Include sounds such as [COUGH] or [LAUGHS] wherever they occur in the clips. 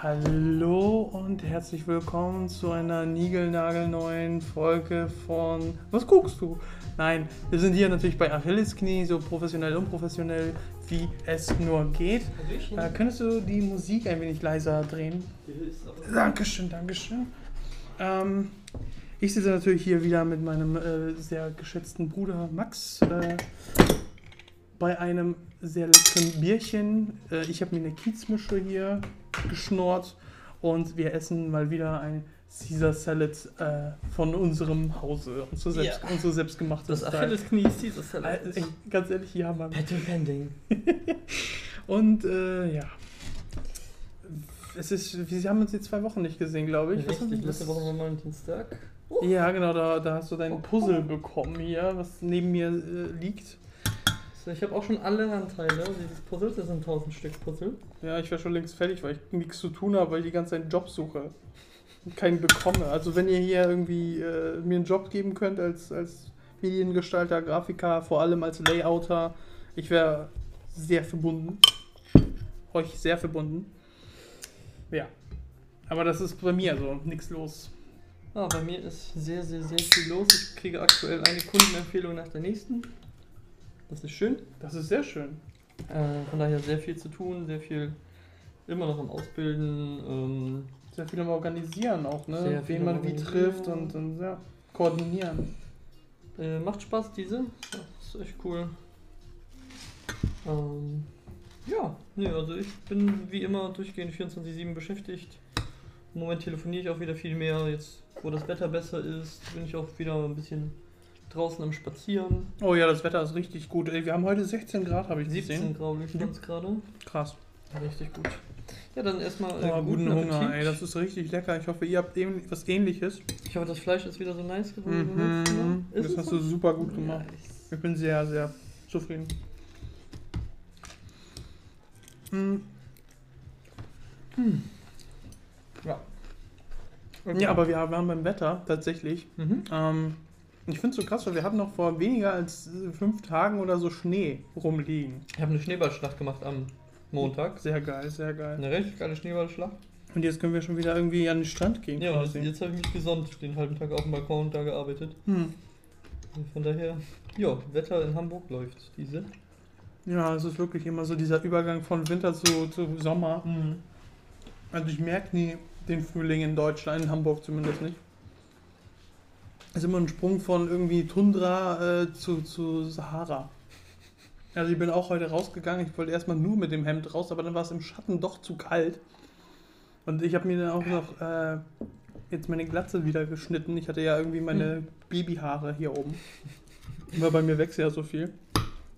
Hallo und herzlich willkommen zu einer niegelnagelneuen Folge von Was guckst du? Nein, wir sind hier natürlich bei Achilles Knie, so professionell, unprofessionell, wie es nur geht. Äh, könntest du die Musik ein wenig leiser drehen? Dankeschön, Dankeschön. Ähm, ich sitze natürlich hier wieder mit meinem äh, sehr geschätzten Bruder Max äh, bei einem sehr leckeren Bierchen. Äh, ich habe mir eine Kiezmische hier geschnort und wir essen mal wieder ein Caesar Salad äh, von unserem Hause. Unsere, selbst, Ja. unsere selbstgemachte Das. Achillesknie Äh, Salad. ey, ganz ehrlich, ja, Mann. Patrick Pending. [LAUGHS] Und äh, ja. Es ist, wir haben uns jetzt zwei Wochen nicht gesehen, glaube ich. Richtig, letzte Woche war mal ein Dienstag. Ja, genau, da, da hast du dein Puzzle bekommen hier, was neben mir äh, liegt. Ich habe auch schon alle Anteile dieses Puzzles. Das sind 1000 Stück Puzzle. Ja, ich wäre schon längst fertig, weil ich nichts zu tun habe, weil ich die ganze Zeit einen Job suche. Und keinen bekomme. Also wenn ihr hier irgendwie äh, mir einen Job geben könnt als, als Mediengestalter, Grafiker, vor allem als Layouter, ich wäre sehr verbunden. Euch sehr verbunden. Ja. Aber das ist bei mir so, nichts los. Ah, bei mir ist sehr, sehr, sehr viel los. Ich kriege aktuell eine Kundenempfehlung nach der nächsten. Das ist schön. Das ist sehr schön. Äh, von daher sehr viel zu tun, sehr viel immer noch am Ausbilden. Ähm, Sehr viel am Organisieren auch, ne? Wen man wie trifft und, und ja, koordinieren. Äh, macht Spaß, diese. Ja, ist echt cool. Ähm, ja, nee, also ich bin wie immer durchgehend 24-7 beschäftigt. Im Moment telefoniere ich auch wieder viel mehr. Jetzt, wo das Wetter besser ist, bin ich auch wieder ein bisschen draußen am Spazieren. Oh ja, das Wetter ist richtig gut. Ey, wir haben heute 16 Grad, habe ich 17 gesehen. Grad stand es gerade. Krass. Richtig gut. Ja, dann erstmal Oh, äh, guten guten Hunger, ey. Das ist richtig lecker. Ich hoffe, ihr habt ähn- was ähnliches. Ich hoffe, das Fleisch ist wieder so nice geworden. Mhm. Das hast so? du super gut gemacht. Nice. Ich bin sehr, sehr zufrieden. Mhm. Ja. Ja, aber wir waren beim Wetter tatsächlich. Mhm. Ähm, ich finde es so krass, weil wir hatten noch vor weniger als äh, fünf Tagen oder so Schnee rumliegen. Ich habe eine Schneeballschlacht gemacht am Montag. Sehr geil, sehr geil. Eine richtig geile Schneeballschlacht. Und jetzt können wir schon wieder irgendwie an den Strand gehen. Ja, quasi. jetzt habe ich mich gesonnt, den halben Tag auf dem Balkon und da gearbeitet. Hm. Von daher, ja, Wetter in Hamburg läuft diese. Ja, es ist wirklich immer so dieser Übergang von Winter zu, zu Sommer. Also ich merke nie den Frühling in Deutschland, in Hamburg zumindest nicht. Ist immer ein Sprung von irgendwie Tundra äh, zu, zu Sahara. Also ich bin auch heute rausgegangen, ich wollte erstmal nur mit dem Hemd raus, aber dann war es im Schatten doch zu kalt. Und ich habe mir dann auch noch äh, jetzt meine Glatze wieder geschnitten. Ich hatte ja irgendwie meine Babyhaare hier oben. Weil bei mir wächst ja so viel.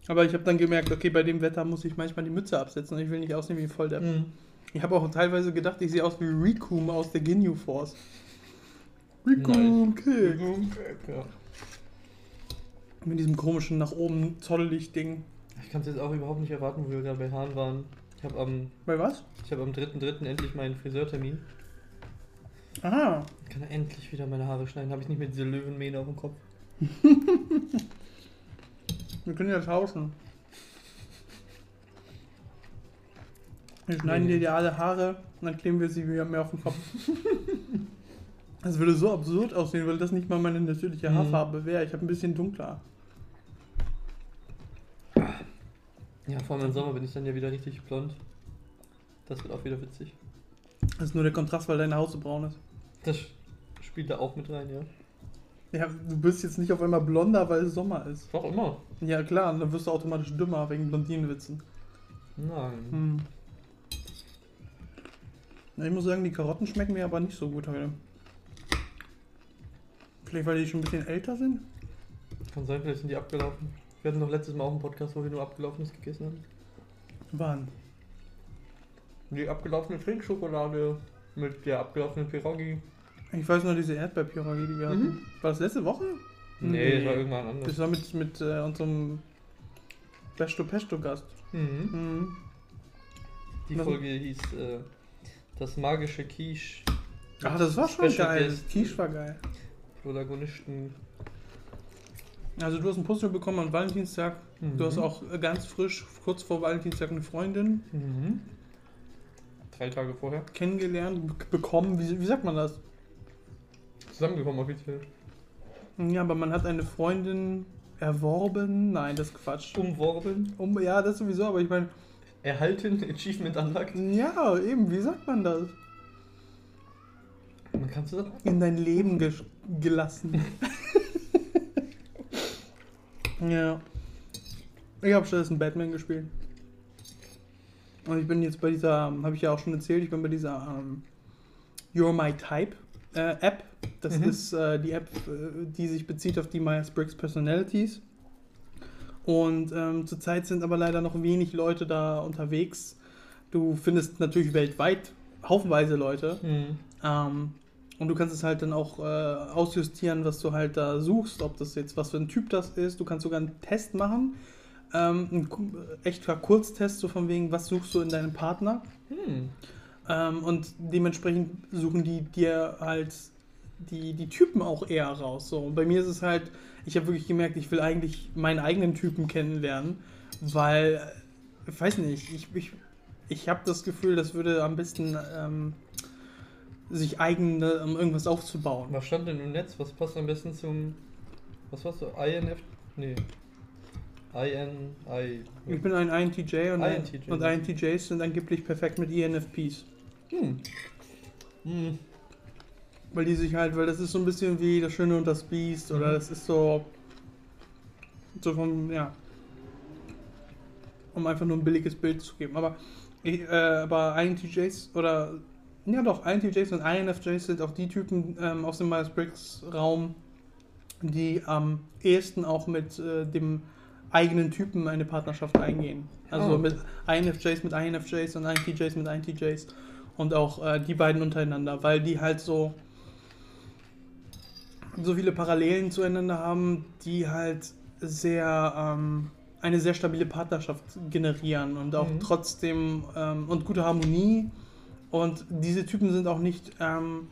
Aber ich habe dann gemerkt, okay, bei dem Wetter muss ich manchmal die Mütze absetzen und ich will nicht aussehen wie voll der Mhm. ich habe auch teilweise gedacht, ich sehe aus wie Rikum aus der Ginyu Force. Rikum Kick. Ja. Mit diesem komischen nach oben zottelig Ding. Ich kann es jetzt auch überhaupt nicht erwarten, wo wir gerade bei Haaren waren. Ich habe am, Bei was? ich hab am 3.3. endlich meinen Friseurtermin. Aha. Ich kann endlich wieder meine Haare schneiden. Habe ich nicht mehr diese Löwenmähne auf dem Kopf. [LAUGHS] Wir können ja tauschen. Wir schneiden Nee. dir die alle Haare und dann kleben wir sie wieder mehr auf den Kopf. [LAUGHS] Das würde so absurd aussehen, weil das nicht mal meine natürliche Mhm. Haarfarbe wäre. Ich habe ein bisschen dunkler. Ja, vor allem im Sommer bin ich dann ja wieder richtig blond. Das wird auch wieder witzig. Das ist nur der Kontrast, weil deine Haut so braun ist. Das spielt da auch mit rein, ja. Ja, du bist jetzt nicht auf einmal blonder, weil es Sommer ist. Doch immer. Ja klar, und dann wirst du automatisch dümmer wegen Blondinenwitzen. Nein. Hm. Ich muss sagen, die Karotten schmecken mir aber nicht so gut heute. Vielleicht weil die schon ein bisschen älter sind? Kann sein, vielleicht sind die abgelaufen. Wir hatten noch letztes Mal auch einen Podcast, wo wir nur abgelaufenes gegessen haben. Wann? Die abgelaufene Trinkschokolade mit der abgelaufenen Pierogi. Ich weiß nur diese Erdbeerpyramide, die wir hatten. Mhm. War das letzte Woche? Nee, das war irgendwann anders. Das war mit, mit äh, unserem Pesto Pesto Gast. Mhm. Mhm. Die Was- Folge hieß äh, Das magische Quiche. Ach, das war schon Special geil. Guest, Quiche war geil. Protagonisten. Also du hast ein Puzzle bekommen an Valentinstag. Du Mhm. hast auch äh, ganz frisch, kurz vor Valentinstag, eine Freundin. Mhm. drei Tage vorher. kennengelernt, be- bekommen, wie, wie sagt man das? Zusammengekommen offiziell. Ja, aber man hat eine Freundin erworben. Nein, das ist Quatsch. Umworben, Um, ja, das sowieso, aber ich meine, erhalten, [LAUGHS] Achievement unlocked. ja, eben, wie sagt man das? Man kann zusammen. In dein Leben ges- gelassen. [LAUGHS] ja. Ich habe stattdessen Batman gespielt. Und ich bin jetzt bei dieser, habe ich ja auch schon erzählt, ich bin bei dieser ähm, You're My Type äh, App. Das Mhm. ist äh, die App, äh, die sich bezieht auf die Myers-Briggs Personalities. Und ähm, zurzeit sind aber leider noch wenig Leute da unterwegs. Du findest natürlich weltweit haufenweise Leute. Hm. Ähm, und du kannst es halt dann auch äh, ausjustieren, was du halt da suchst, ob das jetzt was für ein Typ das ist. Du kannst sogar einen Test machen. Ähm, ein ku- echter Kurztest, so von wegen, was suchst du in deinem Partner? Hm. Ähm, und dementsprechend suchen die dir halt die, die Typen auch eher raus. So. Und bei mir ist es halt, ich habe wirklich gemerkt, ich will eigentlich meinen eigenen Typen kennenlernen, weil, äh, ich weiß nicht, ich, ich, ich habe das Gefühl, das würde am besten ähm, sich eigene, um irgendwas aufzubauen. Was stand denn im Netz? Was passt am besten zum. Was warst du? INF? Nee. IN. I. Ich bin ein INTJ und, INTJ. und INTJs sind angeblich perfekt mit ENFPs. Hm. Hm. Weil die sich halt, weil das ist so ein bisschen wie das Schöne und das Biest oder Mhm. das ist so. So von, ja. Um einfach nur ein billiges Bild zu geben. Aber, äh, aber INTJs oder. Ja doch, INTJs und INFJs sind auch die Typen ähm, aus dem Myers-Briggs-Raum, die am ehesten auch mit äh, dem eigenen Typen eine Partnerschaft eingehen. Also Oh. mit INFJs mit INFJs und INTJs mit INTJs. Und auch äh, die beiden untereinander, weil die halt so so viele Parallelen zueinander haben, die halt sehr ähm, eine sehr stabile Partnerschaft generieren und auch Mhm. trotzdem ähm, und gute Harmonie. Und diese Typen sind auch nicht ähm,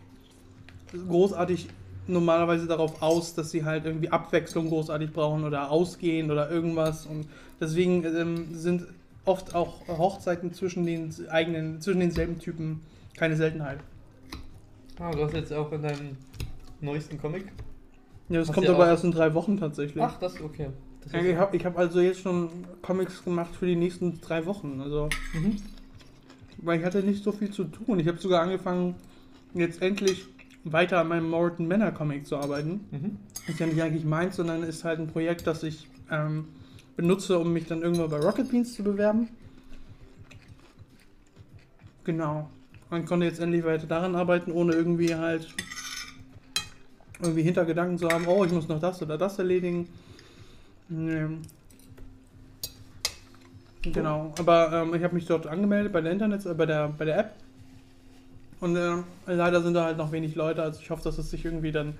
großartig normalerweise darauf aus, dass sie halt irgendwie Abwechslung großartig brauchen oder ausgehen oder irgendwas. Und deswegen ähm, sind oft auch Hochzeiten zwischen den eigenen, zwischen denselben Typen keine Seltenheit. Ah, du hast jetzt auch in deinem neuesten Comic. Ja, das Hast kommt aber auch- erst in drei Wochen tatsächlich. Ach, das okay. Das ich habe ich hab also jetzt schon Comics gemacht für die nächsten drei Wochen. Also, Mhm. Weil ich hatte nicht so viel zu tun. Ich habe sogar angefangen, jetzt endlich weiter an meinem Morton Manor Comic zu arbeiten. Mhm. Ist ja nicht eigentlich meins, sondern ist halt ein Projekt, das ich ähm, benutze, um mich dann irgendwann bei Rocket Beans zu bewerben. Genau. Man konnte jetzt endlich weiter daran arbeiten, ohne irgendwie halt irgendwie Hintergedanken zu haben, oh, ich muss noch das oder das erledigen. Nee. Genau, aber ähm, ich habe mich dort angemeldet bei der Internet, äh, bei der bei der App. Und äh, leider sind da halt noch wenig Leute, also ich hoffe, dass es sich irgendwie dann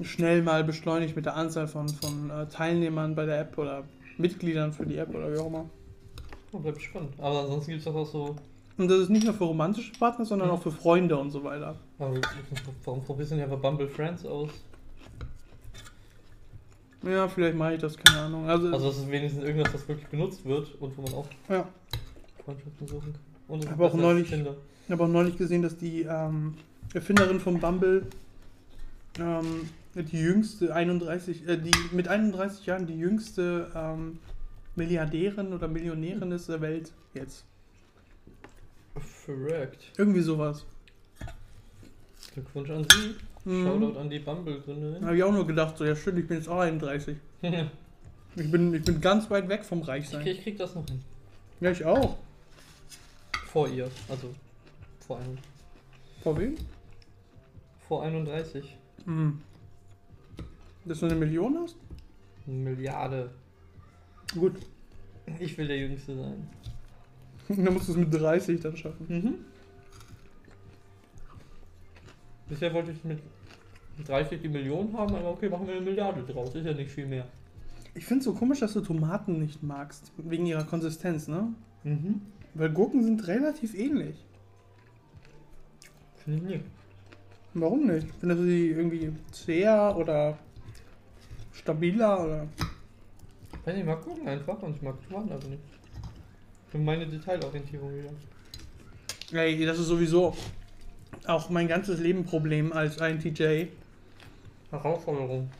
schnell mal beschleunigt mit der Anzahl von, von äh, Teilnehmern bei der App oder Mitgliedern für die App oder wie auch immer. Oh, bleibt spannend. Aber ansonsten gibt es auch so. Und das ist nicht nur für romantische Partner, sondern Mhm. auch für Freunde und so weiter. Aber warum probierst du nicht einfach Bumble Friends aus? Ja, vielleicht mache ich das, keine Ahnung. Also, Also, das ist wenigstens irgendwas, das wirklich benutzt wird und wo man auch ja. Freundschaften suchen kann. Und es ist Aber auch neulich-. Ich habe auch neulich gesehen, dass die ähm, Erfinderin von Bumble ähm, die jüngste 31, äh, die mit 31 Jahren die jüngste ähm, Milliardärin oder Millionärin ist der Welt jetzt. Verrückt. Irgendwie sowas. Glückwunsch an Sie. Mhm. Shoutout an die Bumble-Gründerin. Habe ich auch nur gedacht, so ja stimmt, ich bin jetzt auch 31. [LAUGHS] Ich bin, ich bin ganz weit weg vom ich, Reichsein. krieg, ich krieg das noch hin. Ja, ich auch. Vor ihr. Also vor, ein, Vor wem? vor 31. Hm. Dass du eine Million hast? Eine Milliarde. Gut. Ich will der Jüngste sein. [LAUGHS] Dann musst du es mit 30 dann schaffen. Mhm. Bisher wollte ich mit 30 die Million haben, aber okay, machen wir eine Milliarde draus. Ist ja nicht viel mehr. Ich finde es so komisch, dass du Tomaten nicht magst. Wegen ihrer Konsistenz, ne? Mhm. Weil Gurken sind relativ ähnlich. Finde ich nicht. Warum nicht? Findest du die irgendwie zäher oder stabiler oder. Weiß nicht, ich mag gucken einfach und ich mag Tomaten aber nicht. Für meine Detailorientierung wieder. Ey, das ist sowieso auch mein ganzes Leben Problem als INTJ. Herausforderung.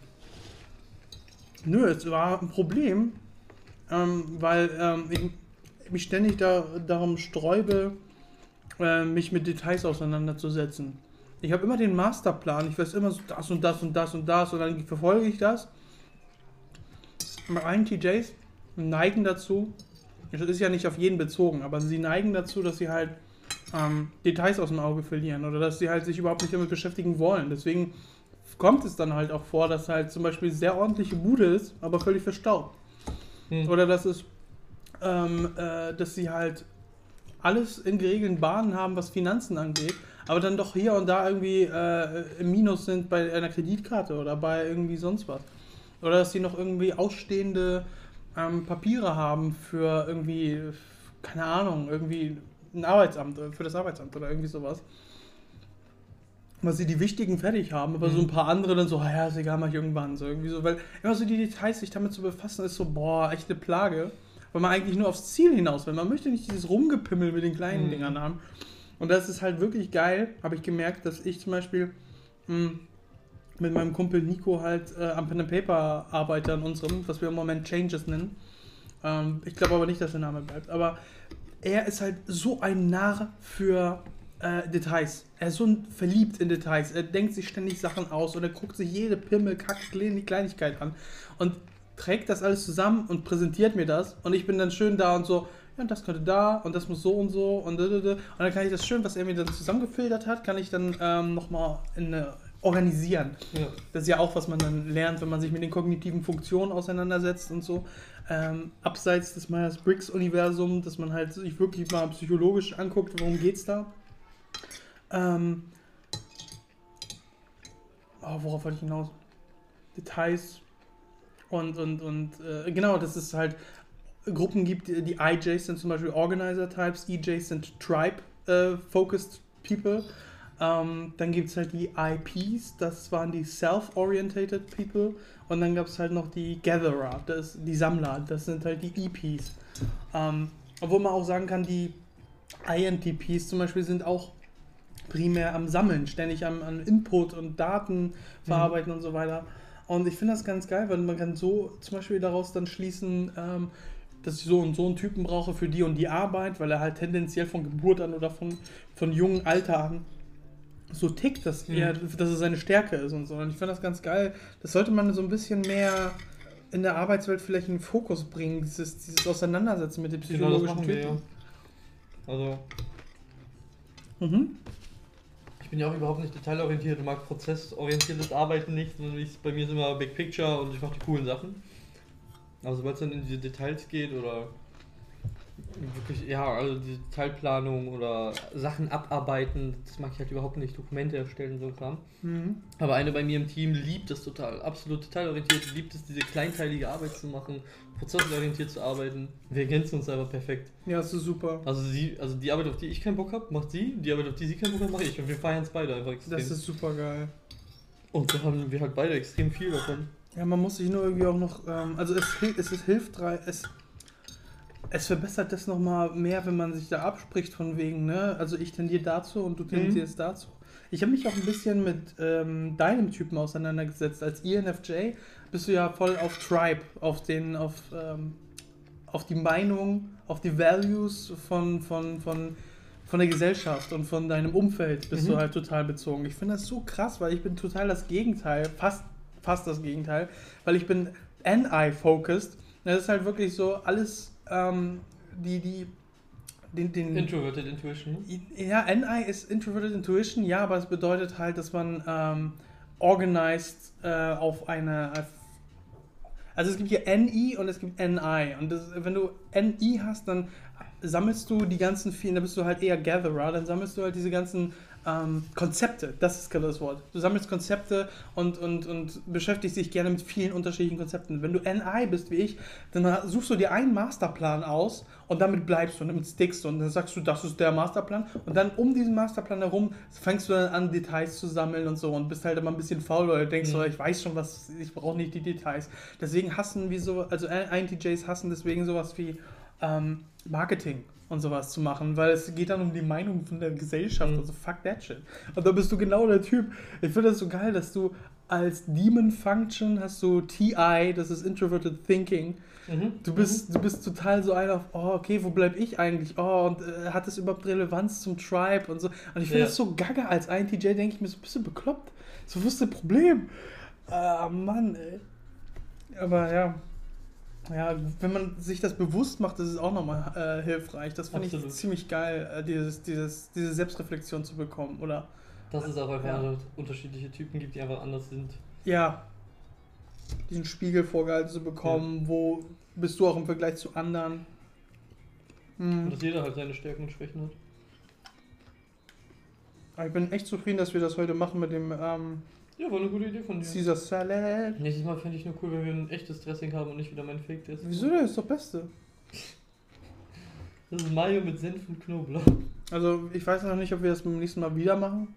Nö, es war ein Problem, ähm, weil ähm, ich mich ständig da, darum sträube, äh, mich mit Details auseinanderzusetzen. Ich habe immer den Masterplan, ich weiß immer so das und das und das und das und dann verfolge ich das. INTJs neigen dazu, das ist ja nicht auf jeden bezogen, aber sie neigen dazu, dass sie halt ähm, Details aus dem Auge verlieren oder dass sie halt sich überhaupt nicht damit beschäftigen wollen. Deswegen kommt es dann halt auch vor, dass halt zum Beispiel sehr ordentliche Bude ist, aber völlig verstaubt. Hm. Oder dass es, ähm, äh, dass sie halt alles in geregelten Bahnen haben, was Finanzen angeht, aber dann doch hier und da irgendwie äh, im Minus sind bei einer Kreditkarte oder bei irgendwie sonst was. Oder dass sie noch irgendwie ausstehende ähm, Papiere haben für irgendwie, keine Ahnung, irgendwie ein Arbeitsamt, für das Arbeitsamt oder irgendwie sowas. Weil sie die wichtigen fertig haben, aber mhm. so ein paar andere dann so, ja, ist egal, mach ich irgendwann. So irgendwie so, weil immer so die Details, sich damit zu befassen, ist so, boah, echt eine Plage. Weil man eigentlich nur aufs Ziel hinaus will. Man möchte nicht dieses Rumgepimmel mit den kleinen mhm. Dingern haben. Und das ist halt wirklich geil, habe ich gemerkt, dass ich zum Beispiel mh, hm, mit meinem Kumpel Nico halt äh, am Pen and Paper arbeite an unserem, was wir im Moment Changes nennen. Ähm, ich glaube aber nicht, dass der Name bleibt. Aber er ist halt so ein Narr für äh, Details. Er ist so verliebt in Details. Er denkt sich ständig Sachen aus und er guckt sich jede Pimmel, Kack, Kleinigkeit an und trägt das alles zusammen und präsentiert mir das. Und ich bin dann schön da und so, ja, das könnte da und das muss so und so und und dann kann ich das schön, was er mir dann zusammengefiltert hat, kann ich dann ähm, nochmal organisieren. Ja. Das ist ja auch, was man dann lernt, wenn man sich mit den kognitiven Funktionen auseinandersetzt und so ähm, abseits des Myers-Briggs-Universums, dass man halt sich wirklich mal psychologisch anguckt, worum geht's da. Ähm, oh, worauf wollte ich hinaus? Details und, und, und äh, genau, dass es halt Gruppen gibt, die IJs sind zum Beispiel Organizer-Types, EJs sind Tribe-Focused äh, People ähm, dann gibt es halt die IPs, das waren die Self-Orientated People. Und dann gab es halt noch die Gatherer, das, die Sammler, das sind halt die EPs. Ähm, obwohl man auch sagen kann, die INTPs zum Beispiel sind auch primär am Sammeln, ständig am, am Input und Daten verarbeiten mhm. und so weiter. Und ich finde das ganz geil, weil man kann so zum Beispiel daraus dann schließen, ähm, dass ich so und so einen Typen brauche für die und die Arbeit, weil er halt tendenziell von Geburt an oder von, von jungen Alter an so tickt, dass, mhm. er, dass es seine Stärke ist und so. Und ich finde das ganz geil. Das sollte man so ein bisschen mehr in der Arbeitswelt vielleicht in den Fokus bringen, dieses, dieses Auseinandersetzen mit den psychologischen genau, Typen. Ja. Also. Mhm. Ich bin ja auch überhaupt nicht detailorientiert und mag prozessorientiertes Arbeiten nicht, sondern ich, bei mir ist immer Big Picture und ich mache die coolen Sachen. Aber sobald es dann in diese Details geht oder wirklich, ja, also diese Teilplanung oder Sachen abarbeiten, das mag ich halt überhaupt nicht, Dokumente erstellen und so Kram. Mhm. Aber eine bei mir im Team liebt es total, absolut detailorientiert, liebt es, diese kleinteilige Arbeit zu machen, prozessorientiert zu arbeiten. Wir ergänzen uns einfach perfekt. Ja, das ist super. Also sie, also die Arbeit, auf die ich keinen Bock habe, macht sie, die Arbeit, auf die sie keinen Bock hat, mache ich. Und wir feiern es beide einfach extrem. Das ist super geil. Und da haben wir halt beide extrem viel davon. Ja, man muss sich nur irgendwie auch noch, ähm, also es, es, es hilft, es es verbessert das nochmal mehr, wenn man sich da abspricht von wegen, ne? Also ich tendiere dazu und du tendierst mhm. dazu. Ich habe mich auch ein bisschen mit ähm, deinem Typen auseinandergesetzt. Als ENFJ bist du ja voll auf Tribe, auf den, auf, ähm, auf die Meinung, auf die Values von, von, von, von der Gesellschaft und von deinem Umfeld bist mhm. du halt total bezogen. Ich finde das so krass, weil ich bin total das Gegenteil, fast, fast das Gegenteil, weil ich bin NI-focused. Das ist halt wirklich so alles ähm, die, die den, den, Introverted Intuition. Ja, NI ist Introverted Intuition, ja, aber es bedeutet halt, dass man ähm, organized äh, auf eine. Also es gibt hier NI und es gibt NI. Und das, wenn du NI hast, dann sammelst du die ganzen vielen, da bist du halt eher Gatherer, dann sammelst du halt diese ganzen ähm, Konzepte, das ist das Wort. Du sammelst Konzepte und, und, und beschäftigst dich gerne mit vielen unterschiedlichen Konzepten. Wenn du NI bist wie ich, dann suchst du dir einen Masterplan aus und damit bleibst du und damit stickst du und dann sagst du, das ist der Masterplan und dann um diesen Masterplan herum fängst du dann an, Details zu sammeln und so und bist halt immer ein bisschen faul oder denkst mhm. so, ich weiß schon was, ich brauche nicht die Details. Deswegen hassen wir so, also INTJs hassen deswegen sowas wie ähm, Marketing und sowas zu machen, weil es geht dann um die Meinung von der Gesellschaft. Mhm. Also fuck that shit. Und da bist du genau der Typ. Ich finde das so geil, dass du als Demon Function hast du TI, das ist Introverted Thinking. Mhm. Du bist, du bist total so einer auf, oh, okay, wo bleib ich eigentlich? Oh, und äh, hat das überhaupt Relevanz zum Tribe und so. Und ich finde Ja. das so gaga. Als INTJ denke ich mir so, bist du bekloppt? So, was ist das Problem? Ah, Mann, ey. Aber ja. Ja, wenn man sich das bewusst macht, ist es auch nochmal äh, hilfreich. Das finde ich ziemlich geil, äh, dieses, dieses, diese Selbstreflexion zu bekommen. Oder Dass es auch einfach Ja. unterschiedliche Typen gibt, die einfach anders sind. ja, diesen Spiegel vorgehalten zu bekommen, wo bist du auch im Vergleich zu anderen. Hm. Und dass jeder halt seine Stärken und Schwächen hat. Ich bin echt zufrieden, dass wir das heute machen mit dem ähm, Ja, war eine gute Idee von dir. Caesar Salad. Nächstes Mal fände ich nur cool, wenn wir ein echtes Dressing haben und nicht wieder mein Fake Dressing. Wieso denn? Ist doch Beste. Das ist Mayo mit Senf und Knoblauch. Also, ich weiß noch nicht, ob wir das beim nächsten Mal wieder machen.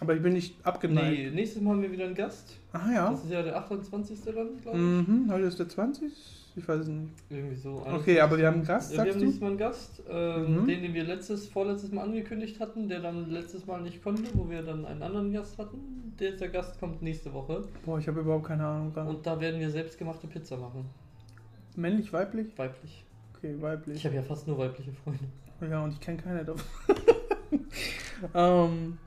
Aber ich bin nicht abgeneigt. Nee, nächstes Mal haben wir wieder einen Gast. Ah ja. Das ist ja der 28. dann, glaube ich. Mhm, heute ist der 20. Ich weiß es nicht. Irgendwie so. Okay, aber wir haben einen Gast, Ja, wir haben du? nächstes Mal einen Gast, ähm, Mhm. den, den wir letztes, vorletztes Mal angekündigt hatten, der dann letztes Mal nicht konnte, wo wir dann einen anderen Gast hatten. Der, der Gast kommt nächste Woche. Boah, ich habe überhaupt keine Ahnung. gerade. Und da werden wir selbstgemachte Pizza machen. Männlich, weiblich? Weiblich. Okay, Ich weiblich. habe ja fast nur weibliche Freunde. Ja, und ich kenne keine davon. [LAUGHS] ähm,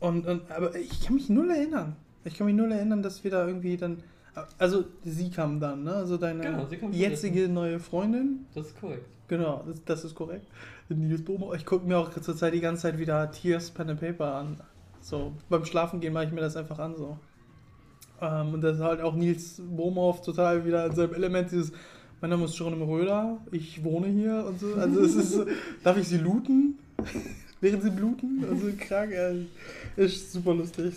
und, und, aber ich kann mich null erinnern. Ich kann mich null erinnern, dass wir da irgendwie dann. Also, sie kam dann, ne? Also deine Genau, jetzige neue Freundin. Das ist korrekt. Genau, das, das ist korrekt. Nils Bohmer. Ich gucke mir auch zurzeit die ganze Zeit wieder Tears Pen and Paper an. So, beim Schlafen gehen mache ich mir das einfach an so. Ähm, und das ist halt auch Nils Bohmhoff total wieder in seinem Element, dieses, mein Name ist Jerome Röder, ich wohne hier und so. Also es ist [LAUGHS] darf ich sie looten? [LAUGHS] Während sie bluten? Also krank, äh, ist super lustig.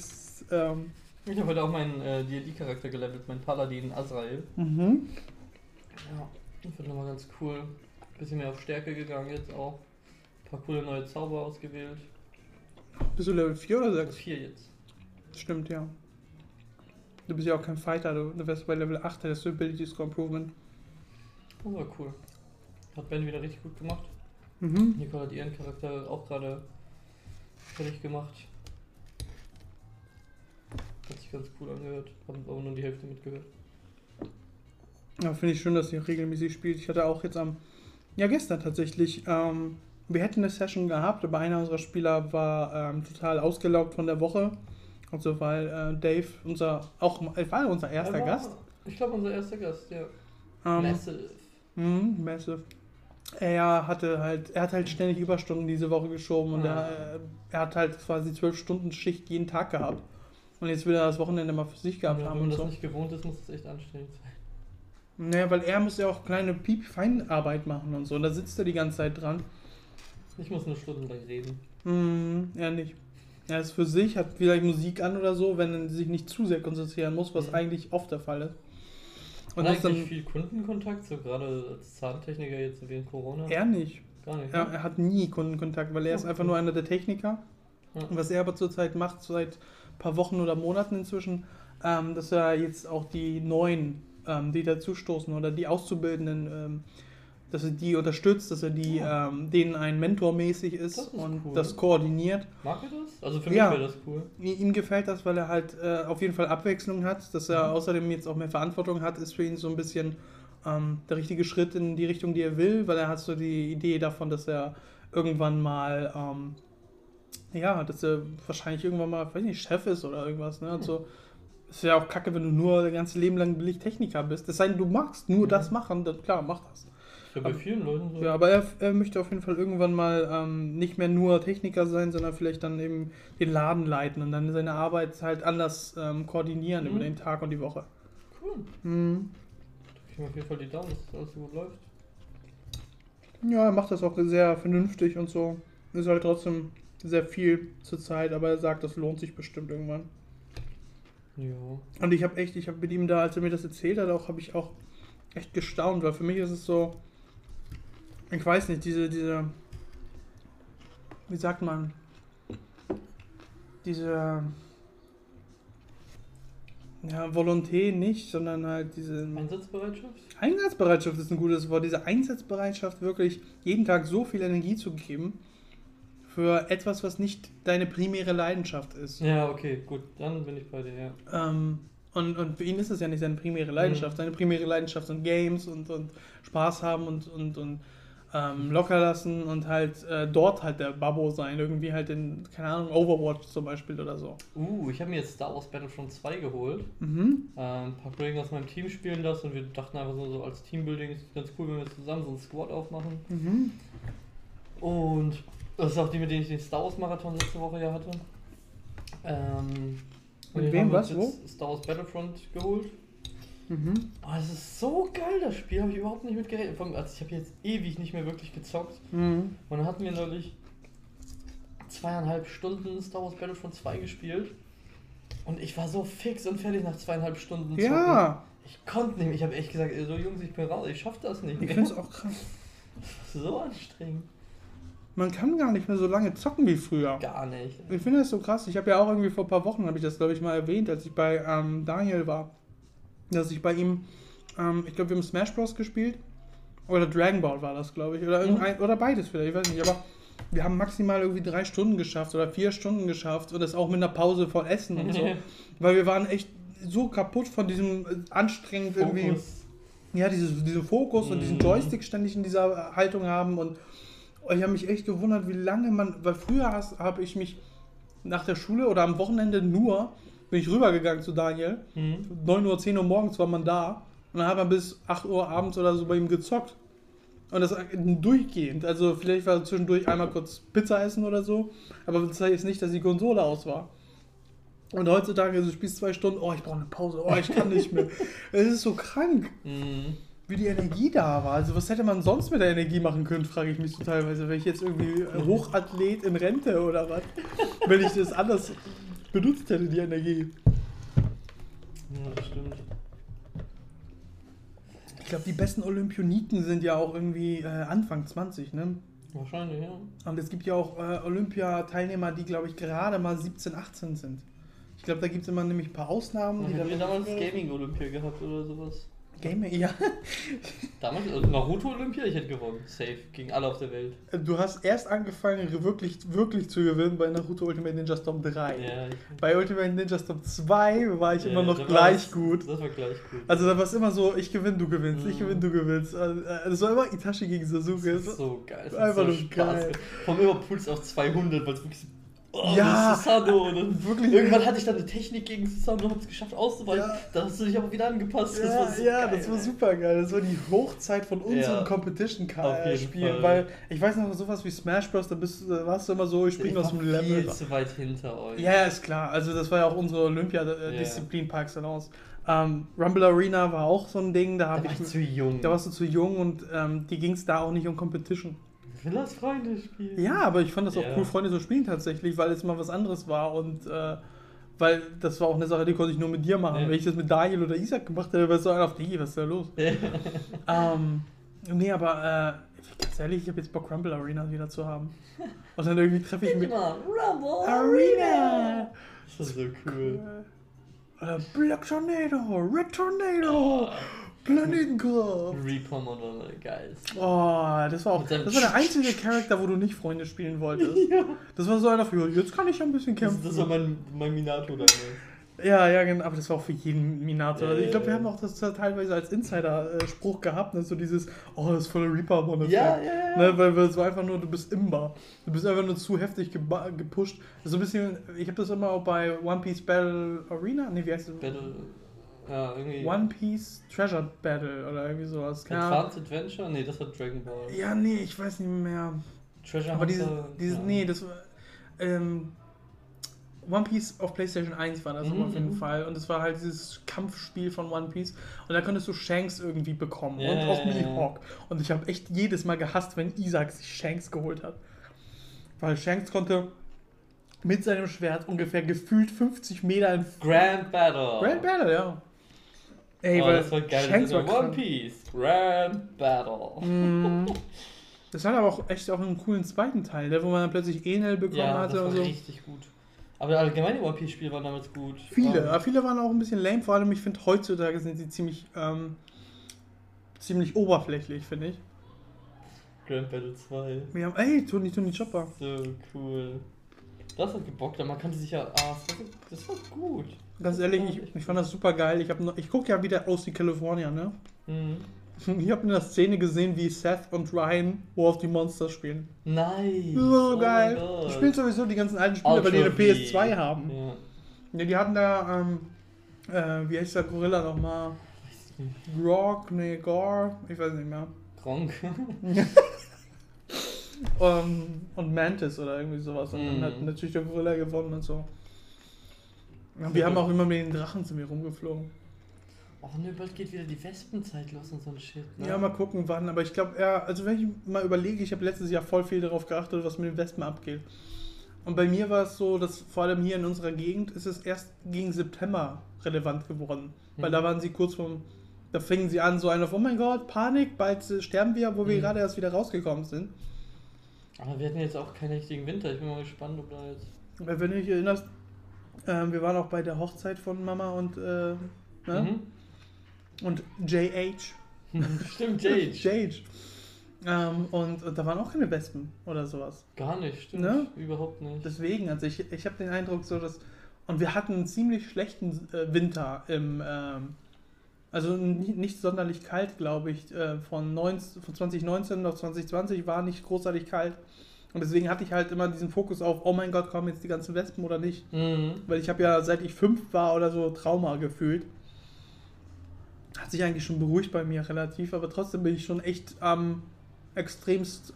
Ähm, Ich habe heute auch meinen äh, D&D-Charakter gelevelt, meinen Paladin Azrael. mhm. Ja, das wird nochmal ganz cool. Bisschen mehr auf Stärke gegangen jetzt auch. Ein paar coole neue Zauber ausgewählt. Bist du Level 4 oder 6? Vier jetzt. Stimmt, ja. Du bist ja auch kein Fighter, du, du wärst bei Level 8, hättest du Ability Score Improvement. Das war cool. Hat Ben wieder richtig gut gemacht. Mhm. Nicole hat ihren Charakter auch gerade fertig gemacht. Hat sich ganz cool angehört. Haben aber nur die Hälfte mitgehört. Ja, finde ich schön, dass sie regelmäßig spielt. Ich hatte auch jetzt am, ja gestern tatsächlich, ähm, wir hätten eine Session gehabt, aber einer unserer Spieler war ähm, total ausgelaugt von der Woche. Also weil äh, Dave, unser, auch äh, war unser erster Er war- Gast. Ich glaube, unser erster Gast, ja. Ähm, Massive. Mhm, massive. Er hatte halt, er hat halt ständig Überstunden diese Woche geschoben und Ah. er, er hat halt quasi zwölf Stunden Schicht jeden Tag gehabt. Und jetzt will er das Wochenende mal für sich gehabt Ja, haben wenn man das so. nicht gewohnt ist, muss es echt anstrengend sein. Naja, weil er muss ja auch kleine Piep-Feinarbeit machen und so. Und da sitzt er die ganze Zeit dran. Ich muss nur stundenlang reden. Hm, er nicht. Er ist für sich, hat vielleicht Musik an oder so, wenn er sich nicht zu sehr konzentrieren muss, was Mhm. eigentlich oft der Fall ist. Und das dann viel Kundenkontakt, so gerade als Zahntechniker jetzt wegen Corona? er nicht. Gar nicht. Er, ne? er hat nie Kundenkontakt, weil er ist Okay. einfach nur einer der Techniker. Ja. Und was er aber zurzeit macht, seit paar Wochen oder Monaten inzwischen, ähm, dass er jetzt auch die neuen, ähm, die dazustoßen oder die Auszubildenden, ähm, dass er die unterstützt, dass er die, Ja. ähm, denen ein Mentor mäßig ist, Das ist und cool. das koordiniert. Mag er das? Also für Ja. mich wäre das cool. Ihm gefällt das, weil er halt äh, auf jeden Fall Abwechslung hat, dass er Mhm. außerdem jetzt auch mehr Verantwortung hat, ist für ihn so ein bisschen ähm, der richtige Schritt in die Richtung, die er will, weil er hat so die Idee davon, dass er irgendwann mal, ähm, ja, dass er wahrscheinlich irgendwann mal, weiß nicht, Chef ist oder irgendwas, ne? Also, ist ja auch kacke, wenn du nur dein ganzes Leben lang billig Techniker bist. Es sei denn, du magst nur Mhm. das machen, dann klar, mach das. Ist ja bei Aber- vielen Leuten so. Ja, aber er, er möchte auf jeden Fall irgendwann mal ähm, nicht mehr nur Techniker sein, sondern vielleicht dann eben den Laden leiten und dann seine Arbeit halt anders ähm, koordinieren Mhm. über den Tag und die Woche. Cool. Mhm. Ich mir auf jeden Fall die Daumen, dass das alles so gut läuft. Ja, er macht das auch sehr vernünftig und so. Ist halt trotzdem sehr viel zur Zeit, aber er sagt, das lohnt sich bestimmt irgendwann. Ja. Und ich habe echt, ich habe mit ihm da, als er mir das erzählt hat, auch habe ich auch echt gestaunt, weil für mich ist es so, ich weiß nicht, diese, diese, wie sagt man, diese, ja, Volonté nicht, sondern halt diese Einsatzbereitschaft? Einsatzbereitschaft ist ein gutes Wort. Diese Einsatzbereitschaft, wirklich jeden Tag so viel Energie zu geben für etwas, was nicht deine primäre Leidenschaft ist. Ja, okay, gut, dann bin ich bei dir, ja. Ähm, und, und für ihn ist es ja nicht seine primäre Leidenschaft. Mhm. Seine primäre Leidenschaft sind Games und, und Spaß haben und, und, und ähm, locker lassen und halt äh, dort halt der Babbo sein. Irgendwie halt in, keine Ahnung, Overwatch zum Beispiel oder so. Uh, ich habe mir jetzt Star Wars Battlefront 2 geholt. Mhm. Ähm, ein paar Kollegen aus meinem Team spielen das und wir dachten einfach so, so als Teambuilding ist es ganz cool, wenn wir zusammen so einen Squad aufmachen. Mhm. Und das ist auch die, mit denen ich den Star Wars Marathon letzte Woche ja hatte. Ähm, und Mit wem, was, jetzt Star Wars Battlefront geholt. Mhm. Oh, das ist so geil, das Spiel, habe ich überhaupt nicht mit gerechnet. Also ich habe jetzt ewig nicht mehr wirklich gezockt. Mhm. Und dann hatten wir neulich zweieinhalb Stunden Star Wars Battlefront 2 gespielt. Und ich war so fix und fertig nach zweieinhalb Stunden zocken. Ja, Ich konnte nicht mehr. Ich habe echt gesagt, so Jungs, ich bin raus, ich schaff das nicht ich mehr. finde es auch krass. Das [LAUGHS] ist so anstrengend. Man kann gar nicht mehr so lange zocken wie früher. Gar nicht. Ich finde das so krass. Ich habe ja auch irgendwie vor ein paar Wochen, habe ich das glaube ich mal erwähnt, als ich bei ähm, Daniel war, dass ich bei ihm, ähm, ich glaube wir haben Smash Bros. gespielt oder Dragon Ball war das glaube ich oder irgendein, oder beides vielleicht, ich weiß nicht, aber wir haben maximal irgendwie drei Stunden geschafft oder vier Stunden geschafft und das auch mit einer Pause vor Essen und so, [LAUGHS] weil wir waren echt so kaputt von diesem äh, anstrengend irgendwie, Fokus. ja, dieses, diesen Fokus und diesen Mhm. Joystick ständig in dieser Haltung haben und ich habe mich echt gewundert, wie lange man, weil früher habe ich mich nach der Schule oder am Wochenende nur, bin ich rübergegangen zu Daniel, Mhm. 9 Uhr, 10 Uhr morgens war man da und dann hat man bis 8 Uhr abends oder so bei ihm gezockt. Und das durchgehend. Also vielleicht war zwischendurch einmal kurz Pizza essen oder so, aber das heißt jetzt nicht, dass die Konsole aus war. Und heutzutage, also du spielst zwei Stunden, oh, ich brauche eine Pause, oh, ich kann nicht mehr. [LAUGHS] Es ist so krank, Mhm. Wie die Energie da war. Also was hätte man sonst mit der Energie machen können, frage ich mich so teilweise. Wäre ich jetzt irgendwie Hochathlet in Rente oder was? Wenn ich das anders benutzt hätte, die Energie. Ja, das stimmt. Ich glaube, die besten Olympioniken sind ja auch irgendwie äh, Anfang 20, ne? Wahrscheinlich, ja. Und es gibt ja auch äh, Olympiateilnehmer, die, glaube ich, gerade mal 17, 18 sind. Ich glaube, da gibt es immer nämlich ein paar Ausnahmen. Die Hätten wir damals Gaming-Olympia gehabt oder sowas? Gaming, ja. Damals, also Naruto-Olympia, ich hätte gewonnen. Safe, gegen alle auf der Welt. Du hast erst angefangen, wirklich, wirklich zu gewinnen bei Naruto Ultimate Ninja Storm 3. Ja, ich, Bei Ultimate Ninja Storm 2 war ich ja, immer noch gleich gut. Das war gleich gut. Also da war es immer so, ich gewinne, du gewinnst, ich Mhm. gewinne, du gewinnst. Also, äh, Das war immer Itachi gegen Sasuke. Das ist so geil. Das Einfach so nur Spaß geil. Vom immer Puls auf 200, weil es wirklich. Oh, Ja, das. Und dann wirklich. Irgendwann hatte ich dann eine Technik gegen Susanoo und hab's geschafft auszuweichen. Ja. Da hast du dich aber wieder angepasst. das Ja, war so ja, geil, das war super geil. Das war die Hochzeit von unseren Ja. Fall. Weil ich weiß noch, sowas wie Smash Bros., da bist, da warst du immer so, ich springe aus dem Level. viel zu weit hinter euch. Ja, ist klar. Also das war ja auch unsere Olympiadisziplin par excellence. Ähm, Rumble Arena war auch so ein Ding, da Da habe war ich. ich zu jung. Da warst du zu jung und ähm, die ging es da auch nicht um Competition. Ich will als Freunde spielen. Ja, aber ich fand das auch Ja. cool, Freunde zu spielen tatsächlich, weil es mal was anderes war und äh, weil das war auch eine Sache, die konnte ich nur mit dir machen. Ja. Wenn ich das mit Daniel oder Isaac gemacht hätte, wäre es so einer auf die, was ist da los? [LAUGHS] ähm, nee, aber äh, ganz ehrlich, ich habe jetzt Bock, Rumble Arena wieder zu haben. Und dann irgendwie treffe ich mich. Immer Rumble Arena! Das ist so cool. Oder Black Tornado, Red Tornado, Planetenkopf. Reaper dann geil. Oh, das war auch. Das war der einzige Charakter, wo du nicht Freunde spielen wolltest. [LAUGHS] Das war so einer für, jetzt kann ich ja ein bisschen Das, kämpfen. das war mein, mein Minato damals. Ja, ja, genau, aber das war auch für jeden Minato. Also ich glaube, wir Ja. haben auch das teilweise als Insider-Spruch gehabt, ne? so dieses, oh, das ist voller Reaper-Bonus. Ja, ja, ja. Ne? Weil, es war einfach nur, du bist imbar. Du bist einfach nur zu heftig gepusht. So ein bisschen, ich habe das immer auch bei One Piece Battle Arena, ne, wie heißt das? Battle. Ja, irgendwie. One Piece Treasure Battle oder irgendwie sowas. Keine. Advanced Adventure? Nee, das hat Dragon Ball. Ja, nee, ich weiß nicht mehr. Treasure Aber dieses, Hunter, dieses ja. nee, das war, ähm, One Piece auf PlayStation 1 war das Mhm, auf jeden mhm. Fall. Und es war halt dieses Kampfspiel von One Piece. Und da konntest du Shanks irgendwie bekommen. Ja, und auch Mihawk. Und ich habe echt jedes Mal gehasst, wenn Isaac sich Shanks geholt hat. Weil Shanks konnte mit seinem Schwert ungefähr gefühlt 50 Meter in Grand Battle. Grand Battle, ja. Ey, oh, weil das war geil. Shanks das war One. Piece. Grand Battle. Mm. [LAUGHS] Das hat aber auch echt auch einen coolen zweiten Teil, der, wo man dann plötzlich Enel bekommen Ja, hatte das war und so. richtig gut. Aber allgemein die One Piece Spiele waren damals gut. Viele, Ähm, aber viele waren auch ein bisschen lame. Vor allem, ich finde, heutzutage sind sie ziemlich, ähm, ziemlich oberflächlich, finde ich. Grand Battle 2. Wir haben, ey, Tony, Tony Chopper. So cool. Das hat gebockt, aber man kannte sich ja. Ah, das war gut. Ganz ehrlich, ich, ich fand das super geil. Ich, noch- ich gucke ja wieder aus die California, ne? Mhm. Ich habe in der Szene gesehen, wie Seth und Ryan War of the Monsters spielen. Nice. So Oh geil. Ich spiele sowieso die ganzen alten Spiele, weil die eine Ultra V. PS2 haben. Ja. Ja, die hatten da, ähm, äh, wie heißt der Gorilla nochmal? Grog, nee, Gore, ich weiß nicht mehr. Gronk. Ähm, [LAUGHS] und Mantis oder irgendwie sowas. Und dann Mhm. hat natürlich der Gorilla gewonnen und so. Ja, wir haben auch immer mit den Drachen zu mir rumgeflogen. Oh ne, bald geht wieder die Wespenzeit los und so ein Shit. Ne? Ja, mal gucken wann. Aber ich glaube, ja, also wenn ich mal überlege, ich habe letztes Jahr voll viel darauf geachtet, was mit den Wespen abgeht. Und bei mir war es so, dass vor allem hier in unserer Gegend ist es erst gegen September relevant geworden. Weil Mhm. da waren sie kurz vom, da fingen sie an, so ein auf, oh mein Gott, Panik, bald sterben wir, wo wir Mhm. gerade erst wieder rausgekommen sind. Aber wir hatten jetzt auch keinen richtigen Winter. Ich bin mal gespannt, ob da jetzt. Weil wenn du dich erinnerst, ähm, wir waren auch bei der Hochzeit von Mama und, äh, ne? und JH. Mhm. [LAUGHS] Stimmt, Jade. [LAUGHS] JH. Ähm, und, und da waren auch keine Wespen oder sowas. Gar nicht, stimmt. Ne? Überhaupt nicht. Deswegen, also ich, ich habe den Eindruck so, dass. Und wir hatten einen ziemlich schlechten äh, Winter im. Ähm, also nicht, nicht sonderlich kalt, glaube ich. Äh, von, 19, von 2019 auf 2020 war nicht großartig kalt. Und deswegen hatte ich halt immer diesen Fokus auf, oh mein Gott, kommen jetzt die ganzen Wespen oder nicht. Mhm. Weil ich habe ja, seit ich fünf war oder so, Trauma gefühlt. Hat sich eigentlich schon beruhigt bei mir relativ, aber trotzdem bin ich schon echt am extremst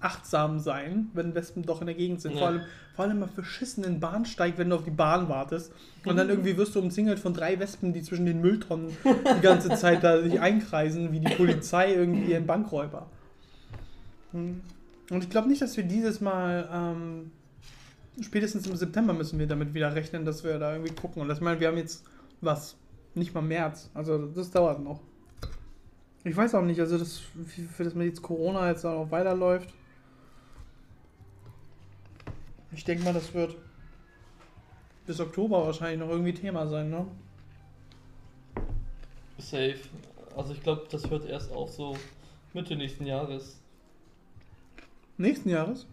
achtsam sein, wenn Wespen doch in der Gegend sind. Ja. Vor allem, vor allem am verschissenen Bahnsteig, wenn du auf die Bahn wartest. Und dann irgendwie wirst du umzingelt von drei Wespen, die zwischen den Mülltonnen die ganze Zeit da sich einkreisen, wie die Polizei irgendwie ein Bankräuber. Hm. Und ich glaube nicht, dass wir dieses Mal ähm, spätestens im September müssen wir damit wieder rechnen, dass wir da irgendwie gucken. Und das meine, wir haben jetzt was, nicht mal März. Also das dauert noch. Ich weiß auch nicht, also das, für das mit jetzt Corona jetzt auch noch weiterläuft. Ich denke mal, das wird bis Oktober wahrscheinlich noch irgendwie Thema sein, ne? Safe. Also ich glaube, das hört erst auf so Mitte nächsten Jahres. Nächsten Jahres?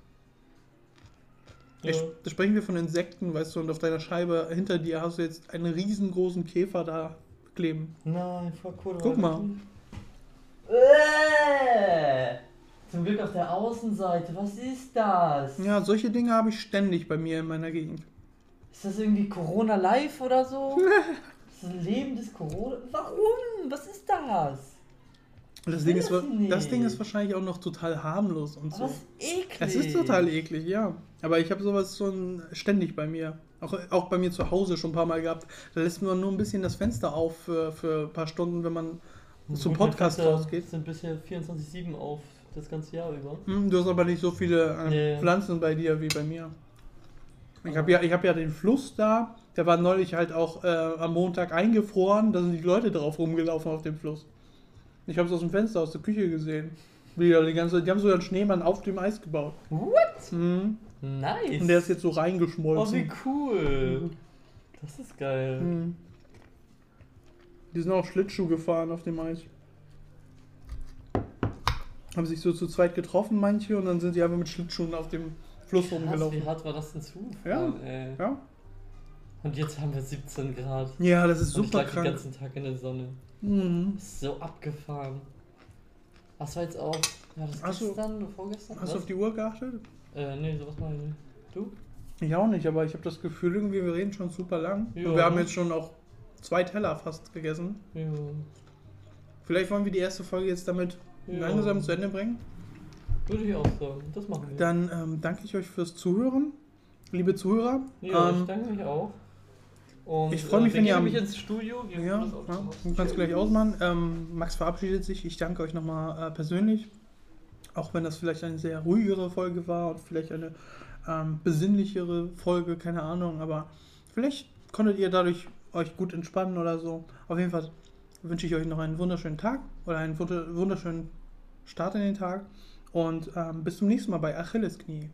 Ja. Ich, da sprechen wir von Insekten, weißt du, und auf deiner Scheibe hinter dir hast du jetzt einen riesengroßen Käfer da kleben. Nein, voll cool. Guck mal. Äh, Zum Glück auf der Außenseite. Was ist das? Ja, solche Dinge habe ich ständig bei mir in meiner Gegend. Ist das irgendwie Corona live oder so? [LAUGHS] ist das ein Leben des Corona? Warum? Was ist das? Und das Ding, ist, das das Ding ist wahrscheinlich auch noch total harmlos und so. Es ist eklig. Es ist total eklig, ja. Aber ich habe sowas schon ständig bei mir. Auch, auch bei mir zu Hause schon ein paar Mal gehabt. Da lässt man nur ein bisschen das Fenster auf für, für ein paar Stunden, wenn man zum Gut, mein Podcast Fenster rausgeht. sind bisher 24-7 auf das ganze Jahr über. Hm, du hast aber nicht so viele äh, Nee. Pflanzen bei dir wie bei mir. Ich habe ja, ich hab ja den Fluss da. Der war neulich halt auch äh, am Montag eingefroren. Da sind die Leute drauf rumgelaufen auf dem Fluss. Ich habe es aus dem Fenster aus der Küche gesehen. Wie da die, ganze, die haben so einen Schneemann auf dem Eis gebaut. What? Mhm. Nice. Und der ist jetzt so oh, reingeschmolzen. wie cool. Das ist geil. Mhm. Die sind auch Schlittschuh gefahren auf dem Eis. Haben sich so zu zweit getroffen, manche, und dann sind sie einfach mit Schlittschuhen auf dem Fluss Krass, rumgelaufen. wie hart war das denn zu? Ja. Ey. Ja? Und jetzt haben wir 17 Grad. ja, das ist Und ich super lag den krank. ganzen Tag in der Sonne. Mhm. So abgefahren. Was war jetzt auch? Ja, das so. gestern oder vorgestern? Hast du Was? auf die Uhr geachtet? Äh, nee, sowas mache ich nicht. Du? Ich auch nicht, aber ich habe das Gefühl, irgendwie, wir reden schon super lang. Ja. Und wir haben jetzt schon auch zwei Teller fast gegessen. Ja. Vielleicht wollen wir die erste Folge jetzt damit Ja. langsam zu Ende bringen. Würde ich auch sagen. Das machen wir. Dann ähm, danke ich euch fürs Zuhören, liebe Zuhörer. ja, ähm, ich danke mich auch. Und, ich freu mich, äh, wenn ihr am- mich ins Studio. Wir Ja, das ja du kannst gleich ausmachen. Ähm, Max verabschiedet sich. Ich danke euch nochmal äh, persönlich. Auch wenn das vielleicht eine sehr ruhigere Folge war und vielleicht eine ähm, besinnlichere Folge, keine Ahnung. Aber vielleicht konntet ihr dadurch euch gut entspannen oder so. Auf jeden Fall wünsche ich euch noch einen wunderschönen Tag oder einen wunder- wunderschönen Start in den Tag. Und ähm, bis zum nächsten Mal bei Achilles Knie.